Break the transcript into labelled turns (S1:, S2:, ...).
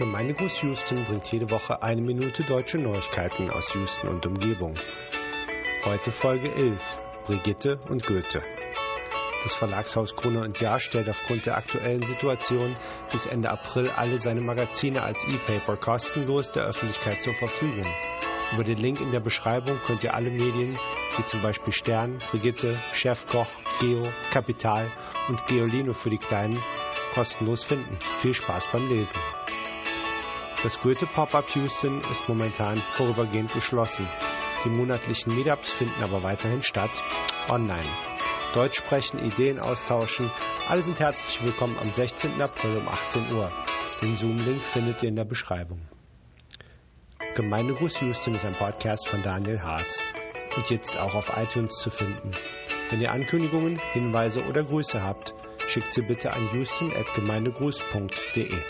S1: Gemeindegruß Houston bringt jede Woche eine Minute deutsche Neuigkeiten aus Houston und Umgebung. Heute Folge 11. Brigitte und Goethe. Das Verlagshaus Krone und Jahr stellt aufgrund der aktuellen Situation bis Ende April alle seine Magazine als E-Paper kostenlos der Öffentlichkeit zur Verfügung. Über den Link in der Beschreibung könnt ihr alle Medien, wie zum Beispiel Stern, Brigitte, Chefkoch, Geo, Kapital und Geolino für die Kleinen, kostenlos finden. Viel Spaß beim Lesen. Das Goethe Pop-Up Houston ist momentan vorübergehend geschlossen. Die monatlichen Meetups finden aber weiterhin statt, online. Deutsch sprechen, Ideen austauschen, alle sind herzlich willkommen am 16. April um 18 Uhr. Den Zoom-Link findet ihr in der Beschreibung. Gemeindegruß Houston ist ein Podcast von Daniel Haas und jetzt auch auf iTunes zu finden. Wenn ihr Ankündigungen, Hinweise oder Grüße habt, schickt sie bitte an houston.gemeindegruß.de.